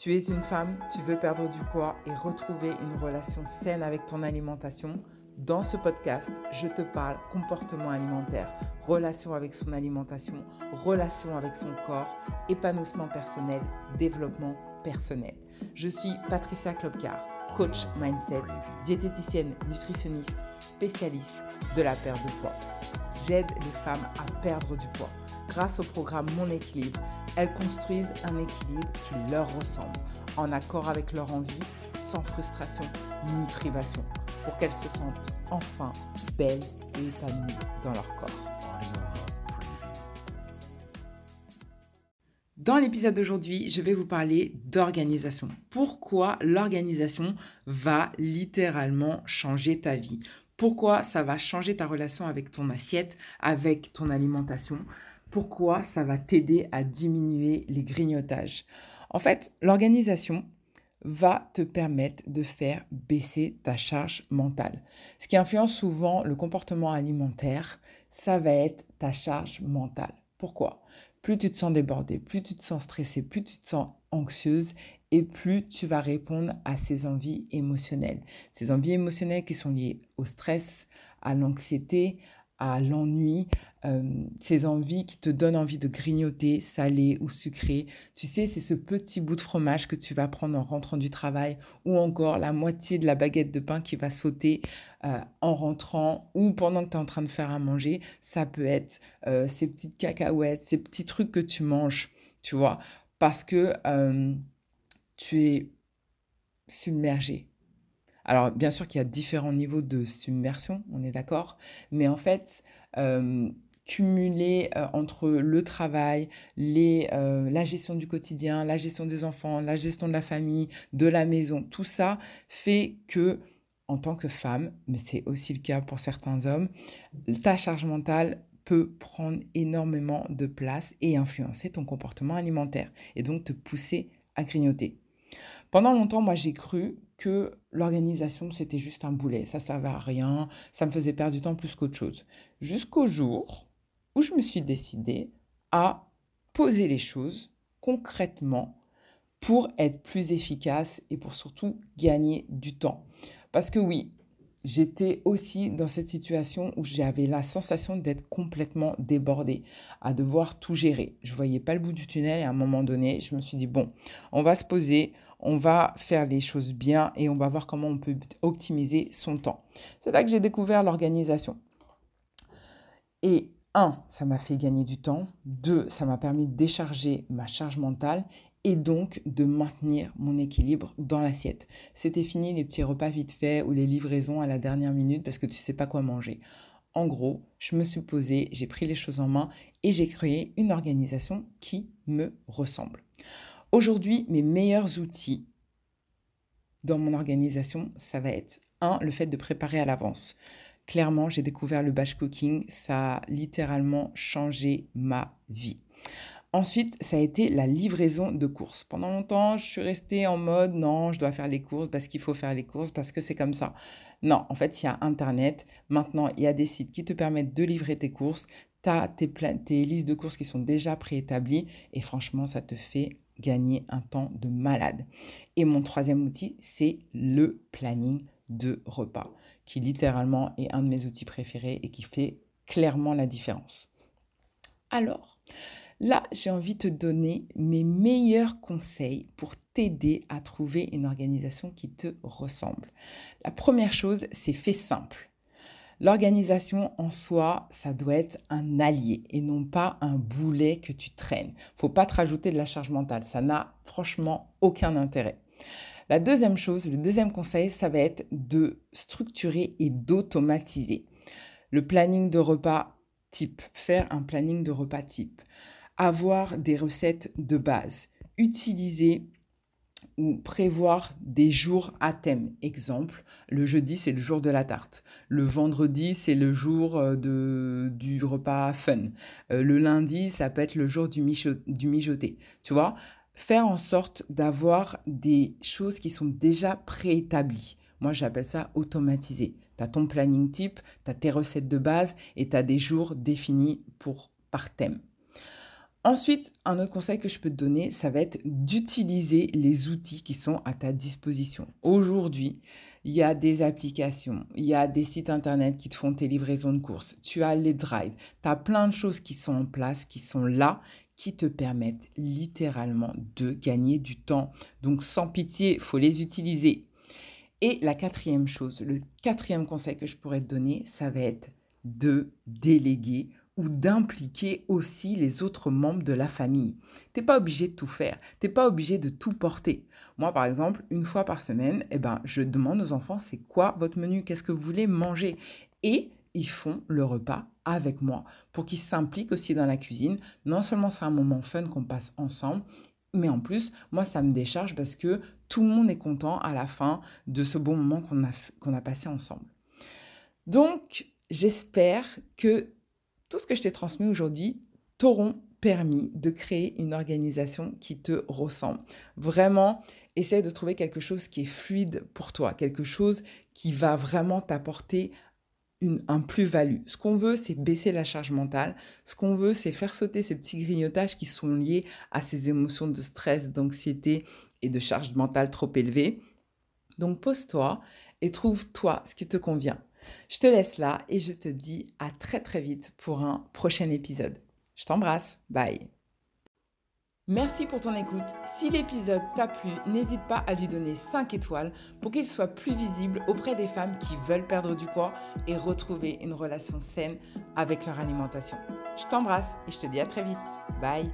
Tu es une femme, tu veux perdre du poids et retrouver une relation saine avec ton alimentation. Dans ce podcast, je te parle comportement alimentaire, relation avec son alimentation, relation avec son corps, épanouissement personnel, développement personnel. Je suis Patricia Klopkar, coach mindset, diététicienne, nutritionniste, spécialiste de la perte de poids. J'aide les femmes à perdre du poids grâce au programme Mon équilibre elles construisent un équilibre qui leur ressemble, en accord avec leur envie, sans frustration ni privation, pour qu'elles se sentent enfin belles et épanouies dans leur corps. Dans l'épisode d'aujourd'hui, je vais vous parler d'organisation. Pourquoi l'organisation va littéralement changer ta vie? Pourquoi ça va changer ta relation avec ton assiette, avec ton alimentation pourquoi ça va t'aider à diminuer les grignotages. En fait, l'organisation va te permettre de faire baisser ta charge mentale. Ce qui influence souvent le comportement alimentaire, ça va être ta charge mentale. Pourquoi? Plus tu te sens débordé, plus tu te sens stressé, plus tu te sens anxieuse et plus tu vas répondre à ces envies émotionnelles. Ces envies émotionnelles qui sont liées au stress, à l'anxiété, l'ennui, euh, ces envies qui te donnent envie de grignoter, salé ou sucré. Tu sais, c'est ce petit bout de fromage que tu vas prendre en rentrant du travail ou encore la moitié de la baguette de pain qui va sauter euh, en rentrant ou pendant que tu es en train de faire à manger. Ça peut être euh, ces petites cacahuètes, ces petits trucs que tu manges, tu vois, parce que tu es submergé alors, bien sûr qu'il y a différents niveaux de submersion, on est d'accord, mais en fait, euh, cumuler euh, entre le travail, euh, la gestion du quotidien, la gestion des enfants, la gestion de la famille, de la maison, tout ça fait que, en tant que femme, mais c'est aussi le cas pour certains hommes, ta charge mentale peut prendre énormément de place et influencer ton comportement alimentaire et donc te pousser à grignoter. Pendant longtemps, moi, j'ai cru l'organisation, c'était juste un boulet, ça servait à rien, ça me faisait perdre du temps plus qu'autre chose. Jusqu'au jour où je me suis décidée à poser les choses concrètement pour être plus efficace et pour surtout gagner du temps. Parce que oui, j'étais aussi dans cette situation où j'avais la sensation d'être complètement débordée, à devoir tout gérer. Je voyais pas le bout du tunnel et à un moment donné, je me suis dit bon, on va se poser, on va faire les choses bien et on va voir comment on peut optimiser son temps. C'est là que j'ai découvert l'organisation. Et un, ça m'a fait gagner du temps. Deux, ça m'a permis de décharger ma charge mentale et donc de maintenir mon équilibre dans l'assiette. C'était fini les petits repas vite faits ou les livraisons à la dernière minute parce que tu ne sais pas quoi manger. En gros, je me suis posée, j'ai pris les choses en main et j'ai créé une organisation qui me ressemble. Aujourd'hui, mes meilleurs outils dans mon organisation, ça va être un, le fait de préparer à l'avance. Clairement, j'ai découvert le batch cooking, ça a littéralement changé ma vie. Ensuite, ça a été la livraison de courses. Pendant longtemps, je suis restée en mode non, je dois faire les courses parce qu'il faut faire les courses, parce que c'est comme ça. Non, en fait, il y a Internet. Maintenant, il y a des sites qui te permettent de livrer tes courses. Tu as tes, tes listes de courses qui sont déjà préétablies et franchement, ça te fait gagner un temps de malade. Et mon troisième outil, c'est le planning de repas, qui littéralement est un de mes outils préférés et qui fait clairement la différence. Alors, là, j'ai envie de te donner mes meilleurs conseils pour t'aider à trouver une organisation qui te ressemble. La première chose, c'est fait simple. L'organisation en soi, ça doit être un allié et non pas un boulet que tu traînes. Faut pas te rajouter de la charge mentale, ça n'a franchement aucun intérêt. La deuxième chose, le deuxième conseil, ça va être de structurer et d'automatiser. Le planning de repas type, faire un planning de repas type, avoir des recettes de base, utiliser ou prévoir des jours à thème. Exemple, le jeudi, c'est le jour de la tarte. Le vendredi, c'est le jour euh, de, du repas fun. Euh, le lundi, ça peut être le jour du, mijoté. Tu vois, faire en sorte d'avoir des choses qui sont déjà préétablies. Moi, j'appelle ça automatiser. Tu as ton planning type, tu as tes recettes de base et tu as des jours définis pour, par thème. Ensuite, un autre conseil que je peux te donner, ça va être d'utiliser les outils qui sont à ta disposition. Aujourd'hui, il y a des applications, il y a des sites internet qui te font tes livraisons de courses, tu as les drives, tu as plein de choses qui sont en place, qui sont là, qui te permettent littéralement de gagner du temps. Donc sans pitié, faut les utiliser. Et la quatrième chose, le quatrième conseil que je pourrais te donner, ça va être de déléguer ou d'impliquer aussi les autres membres de la famille. T'es pas obligé de tout faire, t'es pas obligé de tout porter. Moi, par exemple, une fois par semaine, eh ben, je demande aux enfants c'est quoi votre menu, qu'est-ce que vous voulez manger, et ils font le repas avec moi pour qu'ils s'impliquent aussi dans la cuisine. Non seulement c'est un moment fun qu'on passe ensemble, mais en plus, moi, ça me décharge parce que tout le monde est content à la fin de ce bon moment qu'on a, qu'on a passé ensemble. Donc, j'espère que tout ce que je t'ai transmis aujourd'hui t'auront permis de créer une organisation qui te ressemble. Vraiment, essaie de trouver quelque chose qui est fluide pour toi, quelque chose qui va vraiment t'apporter un plus-value. Ce qu'on veut, c'est baisser la charge mentale. Ce qu'on veut, c'est faire sauter ces petits grignotages qui sont liés à ces émotions de stress, d'anxiété et de charge mentale trop élevée. Donc pose-toi et trouve-toi ce qui te convient. Je te laisse là et je te dis à très très vite pour un prochain épisode. Je t'embrasse. Bye. Merci pour ton écoute. Si l'épisode t'a plu, n'hésite pas à lui donner 5 étoiles pour qu'il soit plus visible auprès des femmes qui veulent perdre du poids et retrouver une relation saine avec leur alimentation. Je t'embrasse et je te dis à très vite. Bye.